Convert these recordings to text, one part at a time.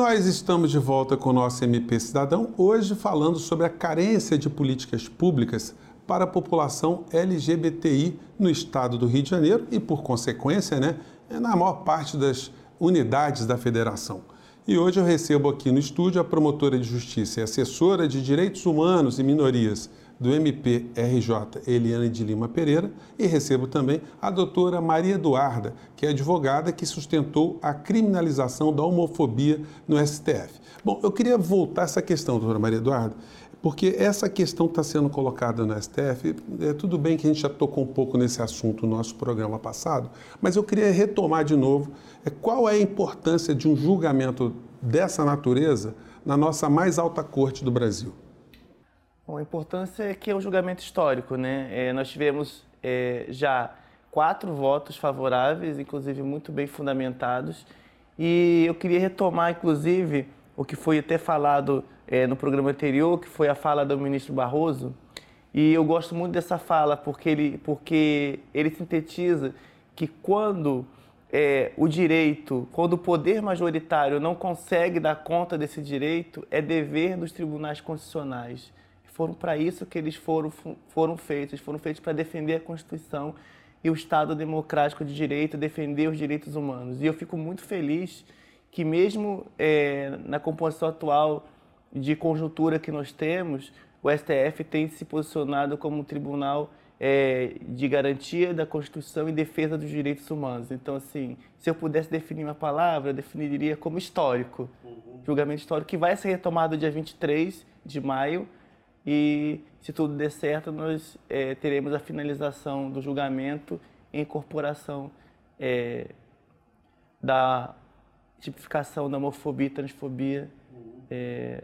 nós estamos de volta com o nosso MP Cidadão, hoje falando sobre a carência de políticas públicas para a população LGBTI no estado do Rio de Janeiro e, por consequência, né, na maior parte das unidades da federação. E hoje eu recebo aqui no estúdio a promotora de justiça e assessora de direitos humanos e minorias do MPRJ, Eliane de Lima Pereira, e recebo também a doutora Maria Eduarda, que é advogada que sustentou a criminalização da homofobia no STF. Bom, eu queria voltar a essa questão, doutora Maria Eduarda, porque essa questão está sendo colocada no STF. É, tudo bem que a gente já tocou um pouco nesse assunto no nosso programa passado, mas eu queria retomar de novo é, qual é a importância de um julgamento dessa natureza na nossa mais alta corte do Brasil. Bom, a importância é que é um julgamento histórico, né? É, nós tivemos é, já quatro votos favoráveis, inclusive muito bem fundamentados, e eu queria retomar, inclusive, o que foi até falado é, no programa anterior, que foi a fala do ministro Barroso, e eu gosto muito dessa fala porque ele, porque ele sintetiza que quando é, o direito, quando o poder majoritário não consegue dar conta desse direito, é dever dos tribunais constitucionais foram para isso que eles foram, foram feitos. Foram feitos para defender a Constituição e o Estado democrático de direito, defender os direitos humanos. E eu fico muito feliz que mesmo é, na composição atual de conjuntura que nós temos, o STF tem se posicionado como um tribunal é, de garantia da Constituição e defesa dos direitos humanos. Então, assim, se eu pudesse definir uma palavra, eu definiria como histórico. Uhum. Julgamento histórico que vai ser retomado dia 23 de maio, e, se tudo der certo, nós é, teremos a finalização do julgamento e incorporação é, da tipificação da homofobia e transfobia é,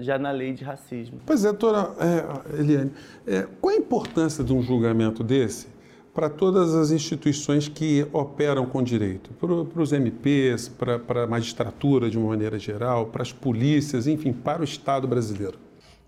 já na lei de racismo. Pois é, doutora é, Eliane, é, qual a importância de um julgamento desse para todas as instituições que operam com direito? Para os MPs, para, a magistratura de uma maneira geral, para as polícias, enfim, para o Estado brasileiro?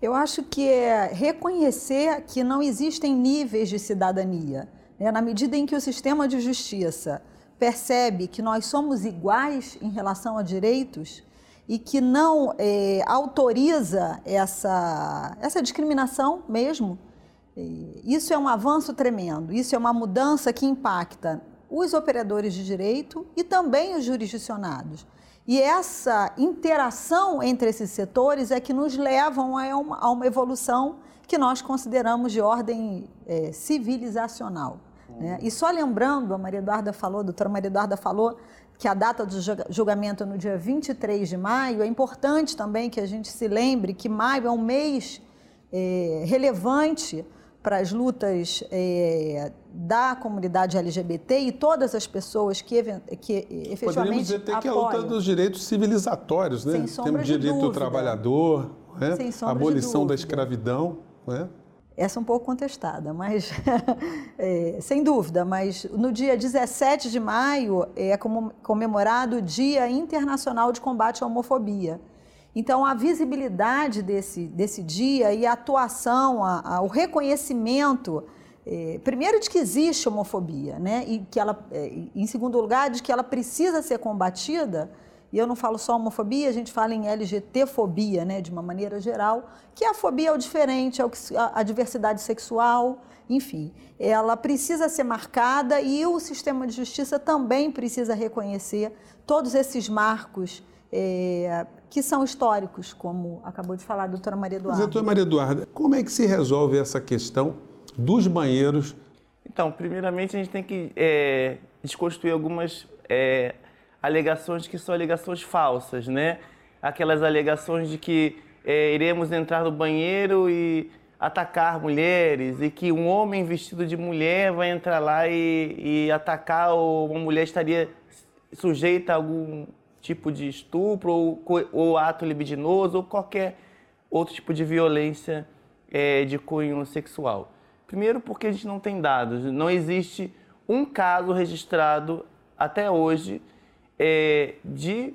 Eu acho que é reconhecer que não existem níveis de cidadania. Né? Na medida em que o sistema de justiça percebe que nós somos iguais em relação a direitos e que não é, autoriza essa, essa discriminação mesmo, isso é um avanço tremendo, isso é uma mudança que impacta os operadores de direito e também os jurisdicionados. E essa interação entre esses setores é que nos levam a uma, a uma evolução que nós consideramos de ordem é, civilizacional. Né? E só lembrando, a Maria Eduarda falou, a doutora Maria Eduarda falou que a data do julgamento é no dia 23 de maio, é importante também que a gente se lembre que maio é um mês é, relevante para as lutas é, da comunidade LGBT e todas as pessoas que, que efetivamente Poderíamos dizer até que é a luta dos direitos civilizatórios, né? Sem sombra Temos direito do trabalhador, né? Sem abolição da escravidão, né? Essa é um pouco contestada, mas é, sem dúvida. Mas no dia 17 de maio é comemorado o Dia Internacional de Combate à Homofobia. Então, a visibilidade desse, desse dia e a atuação, a, a, o reconhecimento, é, primeiro, de que existe homofobia, né? e que ela, é, em segundo lugar, de que ela precisa ser combatida. E eu não falo só homofobia, a gente fala em LGTfobia, né, de uma maneira geral, que é a fobia ao diferente, ao, a, a diversidade sexual, enfim, ela precisa ser marcada e o sistema de justiça também precisa reconhecer todos esses marcos é, que são históricos, como acabou de falar a doutora Maria Eduarda. Mas, doutora Maria Eduarda, como é que se resolve essa questão dos banheiros? Então, primeiramente a gente tem que é, desconstruir algumas é, alegações que são alegações falsas, né? Aquelas alegações de que é, iremos entrar no banheiro e atacar mulheres e que um homem vestido de mulher vai entrar lá e, e atacar ou uma mulher estaria sujeita a algum tipo de estupro ou, ou ato libidinoso ou qualquer outro tipo de violência é, de cunho sexual. Primeiro, porque a gente não tem dados, não existe um caso registrado até hoje é, de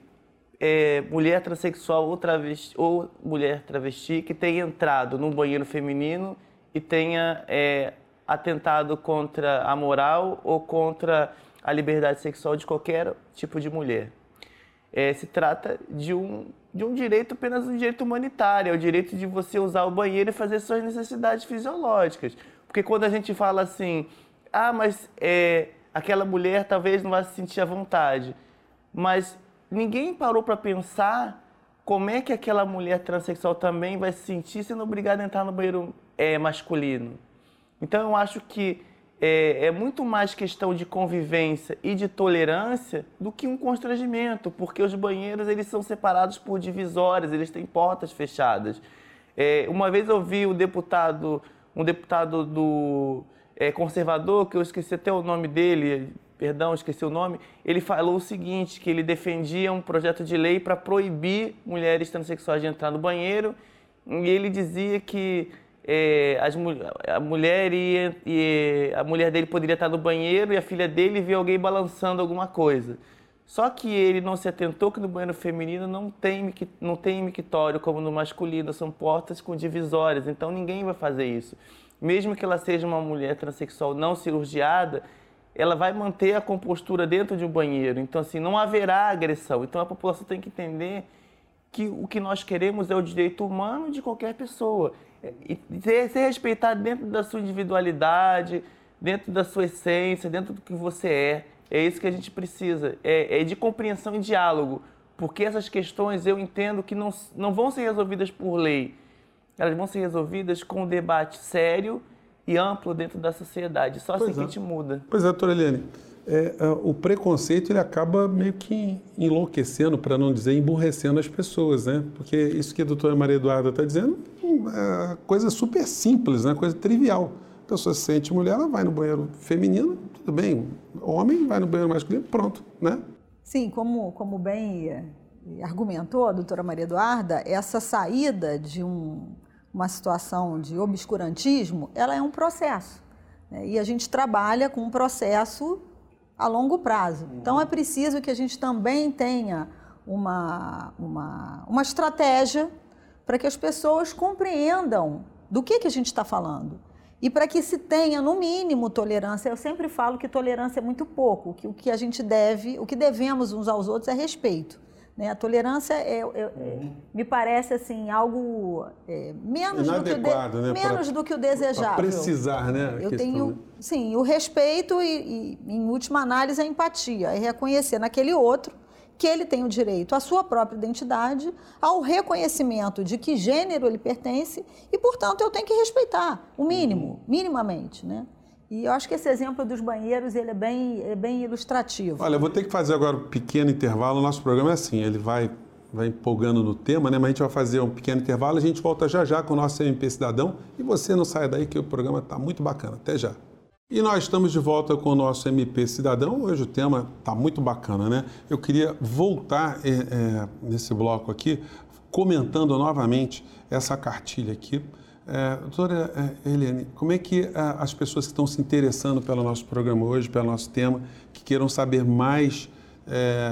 é, mulher transexual ou, travesti, ou mulher travesti que tenha entrado num banheiro feminino e tenha é, atentado contra a moral ou contra a liberdade sexual de qualquer tipo de mulher. É, se trata de um, de um direito apenas um direito humanitário, é o direito de você usar o banheiro e fazer suas necessidades fisiológicas. Porque quando a gente fala assim, ah, mas é, aquela mulher talvez não vá se sentir à vontade, mas ninguém parou para pensar como é que aquela mulher transexual também vai se sentir sendo obrigada a entrar no banheiro é, masculino. Então eu acho que é, é, muito mais questão de convivência e de tolerância do que um constrangimento, porque os banheiros eles são separados por divisórias, eles têm portas fechadas. É, uma vez eu vi o deputado, um deputado do é, conservador, que eu esqueci até o nome dele, perdão, esqueci o nome, ele falou o seguinte, que ele defendia um projeto de lei para proibir mulheres transexuais de entrar no banheiro, e ele dizia que é, as, a mulher ia, e a mulher dele poderia estar no banheiro e a filha dele via alguém balançando alguma coisa. Só que ele não se atentou que no banheiro feminino não tem, não tem mictório como no masculino, são portas com divisórias, então ninguém vai fazer isso. Mesmo que ela seja uma mulher transexual não cirurgiada, ela vai manter a compostura dentro de um banheiro. Então, assim, não haverá agressão. Então, a população tem que entender que o que nós queremos é o direito humano de qualquer pessoa e ser, ser respeitado dentro da sua individualidade, dentro da sua essência, dentro do que você é. É isso que a gente precisa, é, é de compreensão e diálogo, porque essas questões eu entendo que não, não vão ser resolvidas por lei, elas vão ser resolvidas com um debate sério e amplo dentro da sociedade. Só assim pois assim é. que a gente muda. Pois é, doutora Eliane. É, é, o preconceito ele acaba meio que enlouquecendo, para não dizer emburrecendo as pessoas, né? Porque isso que a doutora Maria Eduarda está dizendo é coisa super simples, né? coisa trivial. A pessoa se sente mulher, ela vai no banheiro feminino, tudo bem. Homem vai no banheiro masculino, pronto, né? Sim, como, como bem eh, argumentou a doutora Maria Eduarda, essa saída de um, uma situação de obscurantismo, ela é um processo. Né? E a gente trabalha com um processo a longo prazo. Então é preciso que a gente também tenha uma, uma, uma estratégia para que as pessoas compreendam do que, que a gente está falando. E para que se tenha, no mínimo, tolerância. Eu sempre falo que tolerância é muito pouco, que o que a gente deve, o que devemos uns aos outros é respeito. Né? A tolerância é, é, é uhum. me parece assim algo é, menos, do que, de, né? menos pra, do que o desejável. precisar, né? Eu tenho, sim, o respeito e, e, em última análise, a empatia, é reconhecer naquele outro que ele tem o direito à sua própria identidade, ao reconhecimento de que gênero ele pertence e, portanto, eu tenho que respeitar o mínimo, uhum. minimamente, né? E eu acho que esse exemplo dos banheiros ele é bem, é bem ilustrativo. Olha, eu vou ter que fazer agora um pequeno intervalo. O nosso programa é assim, ele vai, vai empolgando no tema, né? Mas a gente vai fazer um pequeno intervalo, a gente volta já já com o nosso MP Cidadão. E você não saia daí que o programa está muito bacana. Até já. E nós estamos de volta com o nosso MP Cidadão. Hoje o tema está muito bacana, né? Eu queria voltar é, é, nesse bloco aqui, comentando novamente essa cartilha aqui. É, doutora Helene, como é que as pessoas que estão se interessando pelo nosso programa hoje, pelo nosso tema, que queiram saber mais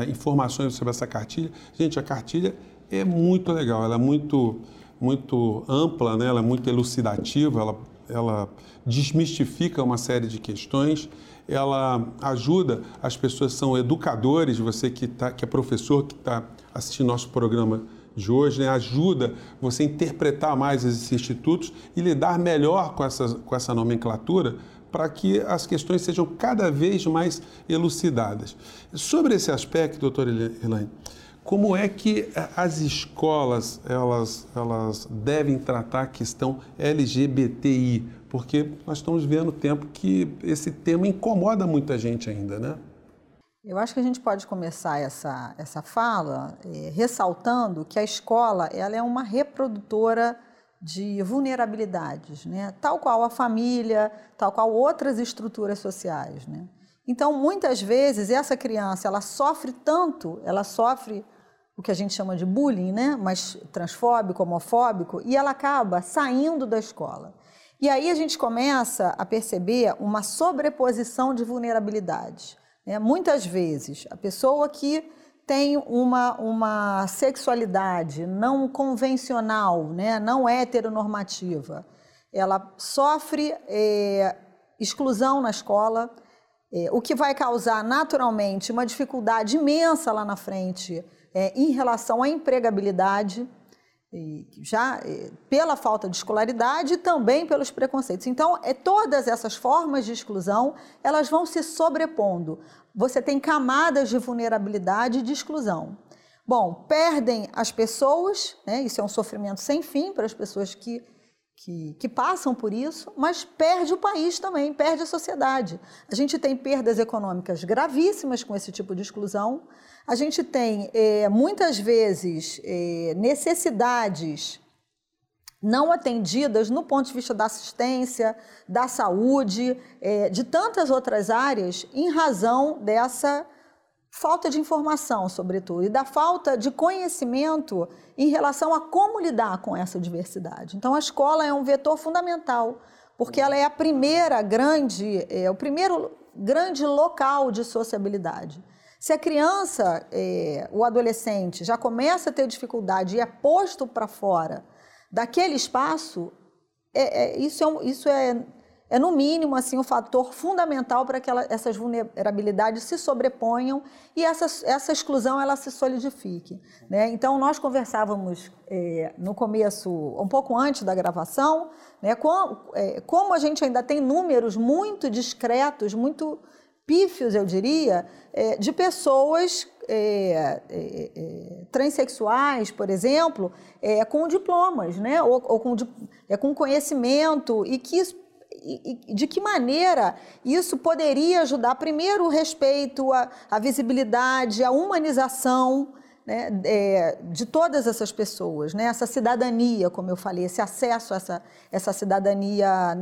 informações sobre essa cartilha? Gente, a cartilha é muito legal, ela é muito, muito ampla, né? ela é muito elucidativa, ela ela desmistifica uma série de questões, ela ajuda as pessoas que são educadores, você que, tá, que é professor, que está assistindo nosso programa de hoje, né, ajuda você a interpretar mais esses institutos e lidar melhor com essa, com essa nomenclatura para que as questões sejam cada vez mais elucidadas. Sobre esse aspecto, doutora Elaine, como é que as escolas elas, elas devem tratar a questão LGBTI? Porque nós estamos vendo tempo que esse tema incomoda muita gente ainda, né? Eu acho que a gente pode começar essa, essa fala é, ressaltando que a escola ela é uma reprodutora de vulnerabilidades, né? tal qual a família, tal qual outras estruturas sociais. Né? Então, muitas vezes, essa criança ela sofre tanto, ela sofre o que a gente chama de bullying, né? mas transfóbico, homofóbico, e ela acaba saindo da escola. E aí a gente começa a perceber uma sobreposição de vulnerabilidades. Né? Muitas vezes, a pessoa que tem uma, uma sexualidade não convencional, né? não heteronormativa, ela sofre é, exclusão na escola, é, o que vai causar naturalmente uma dificuldade imensa lá na frente é, em relação à empregabilidade, já é, pela falta de escolaridade e também pelos preconceitos. Então, é, todas essas formas de exclusão, elas vão se sobrepondo. Você tem camadas de vulnerabilidade e de exclusão. Bom, perdem as pessoas, né? isso é um sofrimento sem fim para as pessoas que que, que, passam por isso, mas perde o país também, perde a sociedade. A gente tem perdas econômicas gravíssimas com esse tipo de exclusão. A gente tem, é, muitas vezes, é, necessidades não atendidas no ponto de vista da assistência, da saúde, é, de tantas outras áreas, em razão dessa falta de informação, sobretudo, e da falta de conhecimento em relação a como lidar com essa diversidade. Então, a escola é um vetor fundamental, porque ela é a primeira grande, é o primeiro grande local de sociabilidade. Se a criança, é, o adolescente, já começa a ter dificuldade e é posto para fora daquele espaço, é, é, isso, é, isso é é no mínimo assim um fator fundamental para que ela, essas vulnerabilidades se sobreponham e essa, essa exclusão ela se solidifique. Né? Então nós conversávamos é, no começo, um pouco antes da gravação, né, com, é, como a gente ainda tem números muito discretos, muito pífios, eu diria, é, de pessoas é, é, é transexuais, por exemplo, é, com diplomas, né, ou, ou com, é, com conhecimento e que e, de que maneira isso poderia ajudar, primeiro, o respeito, a, a visibilidade, a humanização né, de todas essas pessoas, né, essa cidadania, como eu falei, esse acesso a essa, essa cidadania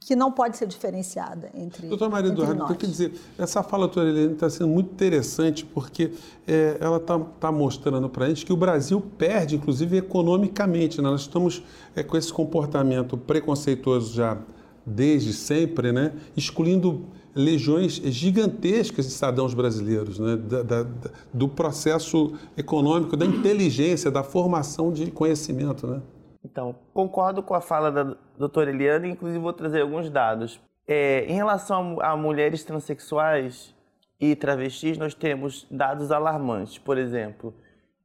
que não pode ser diferenciada entre Doutora Maria entre Eduardo, quer dizer, essa fala tua, Helena, está sendo muito interessante porque é, ela está tá mostrando para a gente que o Brasil perde, inclusive, economicamente. Né? Nós estamos é, com esse comportamento preconceituoso já desde sempre, né? excluindo legiões gigantescas de cidadãos brasileiros, né? Da, da, do processo econômico, da inteligência, da formação de conhecimento. Né? Então, concordo com a fala da doutora Eliana, inclusive vou trazer alguns dados. É, em relação a, a, mulheres transexuais e travestis, nós temos dados alarmantes. Por exemplo,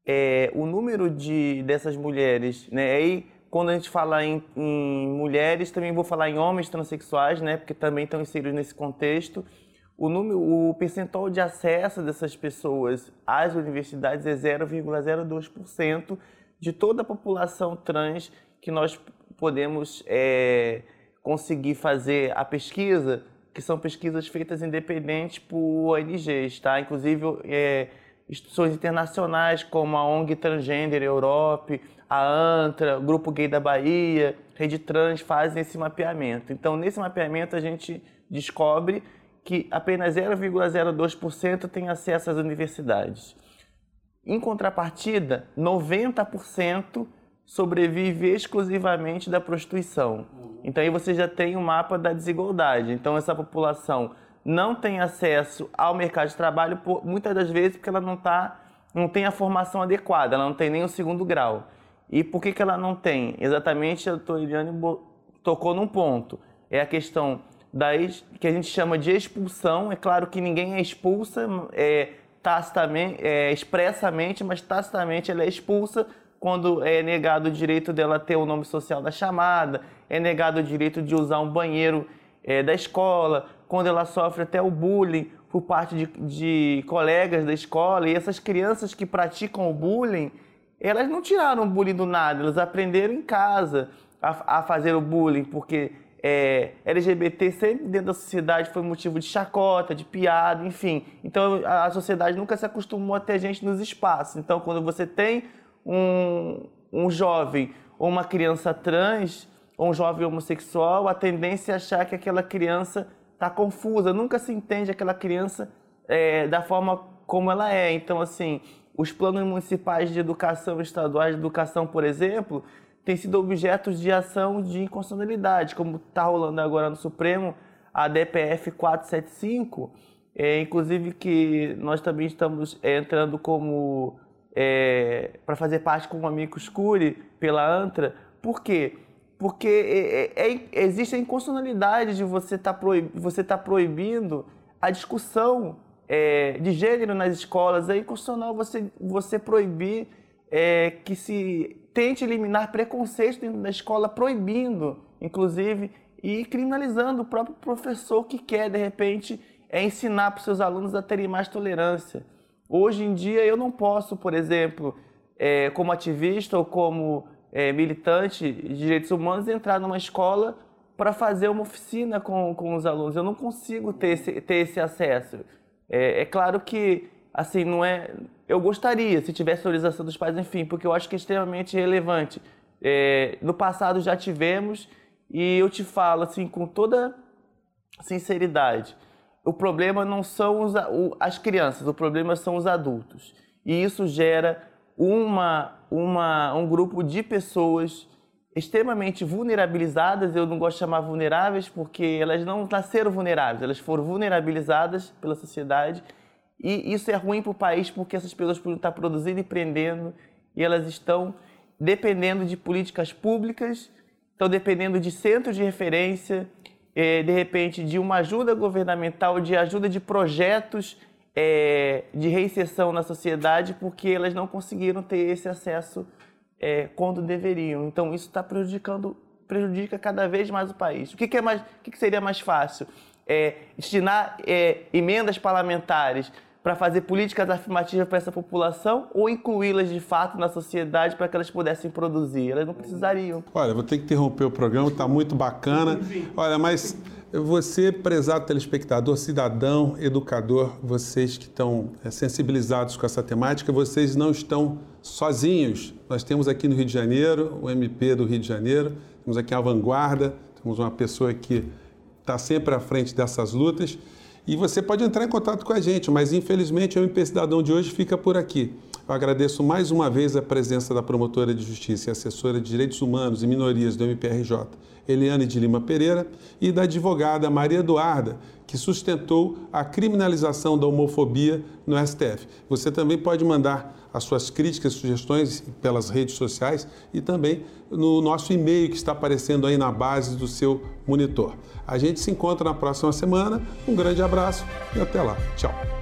é, o número de, dessas mulheres, né, aí quando a gente fala em, em, mulheres, também vou falar em homens transexuais, né, porque também estão inseridos nesse contexto. O, número, o percentual de acesso dessas pessoas às universidades é 0,02%, de toda a população trans que nós podemos é, conseguir fazer a pesquisa, que são pesquisas feitas independentes por ONGs, tá? Inclusive é, instituições internacionais como a ONG Transgender Europe, a ANTRA, o Grupo Gay da Bahia, Rede Trans fazem esse mapeamento. Então, nesse mapeamento a gente descobre que apenas 0,02% tem acesso às universidades. Em contrapartida, 90% sobrevive exclusivamente da prostituição. Então aí você já tem o um mapa da desigualdade. Então essa população não tem acesso ao mercado de trabalho por, muitas das vezes porque ela não tá, não tem a formação adequada, ela não tem nem o segundo grau. E por que, que ela não tem? Exatamente a doutora Eliane tocou num ponto. É a questão da que a gente chama de expulsão. É claro que ninguém é expulsa, é, tacitamente, é, expressamente, mas tacitamente ela é expulsa quando é negado o direito dela ter o nome social da chamada, é negado o direito de usar um banheiro é, da escola, quando ela sofre até o bullying por parte de, de colegas da escola. E essas crianças que praticam o bullying, elas não tiraram o bullying do nada, elas aprenderam em casa a, a fazer o bullying, porque é, LGBT sempre dentro da sociedade foi motivo de chacota, de piada, enfim. Então a, a sociedade nunca se acostumou a ter gente nos espaços. Então quando você tem um, um jovem ou uma criança trans ou um jovem homossexual, a tendência é achar que aquela criança está confusa, nunca se entende aquela criança é, da forma como ela é. Então, assim, os planos municipais de educação, estaduais de educação, por exemplo, têm sido objetos de ação de inconstitucionalidade, como está rolando agora no Supremo, a DPF 475, é, inclusive que nós também estamos é, entrando como é, para fazer parte com o amigo Curi pela ANTRA. Por quê? porque é, é, é existe a inconstitucionalidade de você estar tá você tá proibindo a discussão é, de gênero nas escolas. É inconstitucional você, você proibir é, que se tente eliminar preconceito dentro da escola, proibindo, inclusive, e criminalizando o próprio professor que quer, de repente, é ensinar para os seus alunos a terem mais tolerância. Hoje em dia, eu não posso, por exemplo, é, como ativista ou como é, militante de direitos humanos, entrar numa escola para fazer uma oficina com, com os alunos. Eu não consigo ter esse, ter esse acesso. É, é claro que, assim, não é. Eu gostaria, se tivesse autorização dos pais, enfim, porque eu acho que é extremamente relevante. É, no passado já tivemos, e eu te falo, assim, com toda sinceridade, o problema não são os, as crianças, o problema são os adultos. E isso gera uma, uma, um grupo de pessoas extremamente vulnerabilizadas, eu não gosto de chamar vulneráveis porque elas não nasceram vulneráveis, elas foram vulnerabilizadas pela sociedade e isso é ruim para o país porque essas pessoas podem estar produzindo e prendendo e elas estão dependendo de políticas públicas, estão dependendo de centros de referência, eh, de repente de uma ajuda governamental, de ajuda de projetos é, de reinserção na sociedade porque elas não conseguiram ter esse acesso é, quando deveriam. Então isso está prejudicando, prejudica cada vez mais o país. O que, é mais, o que, seria mais fácil? É, destinar é, emendas parlamentares para fazer políticas afirmativas para essa população ou incluí-las de fato na sociedade para que elas pudessem produzir? Elas não precisariam. Olha, vou ter que interromper o programa, está muito bacana. Olha, mas você, prezado telespectador, cidadão, educador, vocês que estão é, sensibilizados com essa temática, vocês não estão sozinhos. Nós temos aqui no Rio de Janeiro, o MP do Rio de Janeiro, temos aqui a vanguarda, temos uma pessoa que está sempre à frente dessas lutas. E você pode entrar em contato com a gente, mas infelizmente o MP Cidadão de hoje fica por aqui. Eu agradeço mais uma vez a presença da promotora de justiça e assessora de direitos humanos e minorias do MPRJ, Eliane de Lima Pereira, e da advogada Maria Eduarda, que sustentou a criminalização da homofobia no STF. Você também pode mandar as suas críticas, sugestões pelas redes sociais e também no nosso e-mail que está aparecendo aí na base do seu monitor. A gente se encontra na próxima semana. Um grande abraço e até lá. Tchau.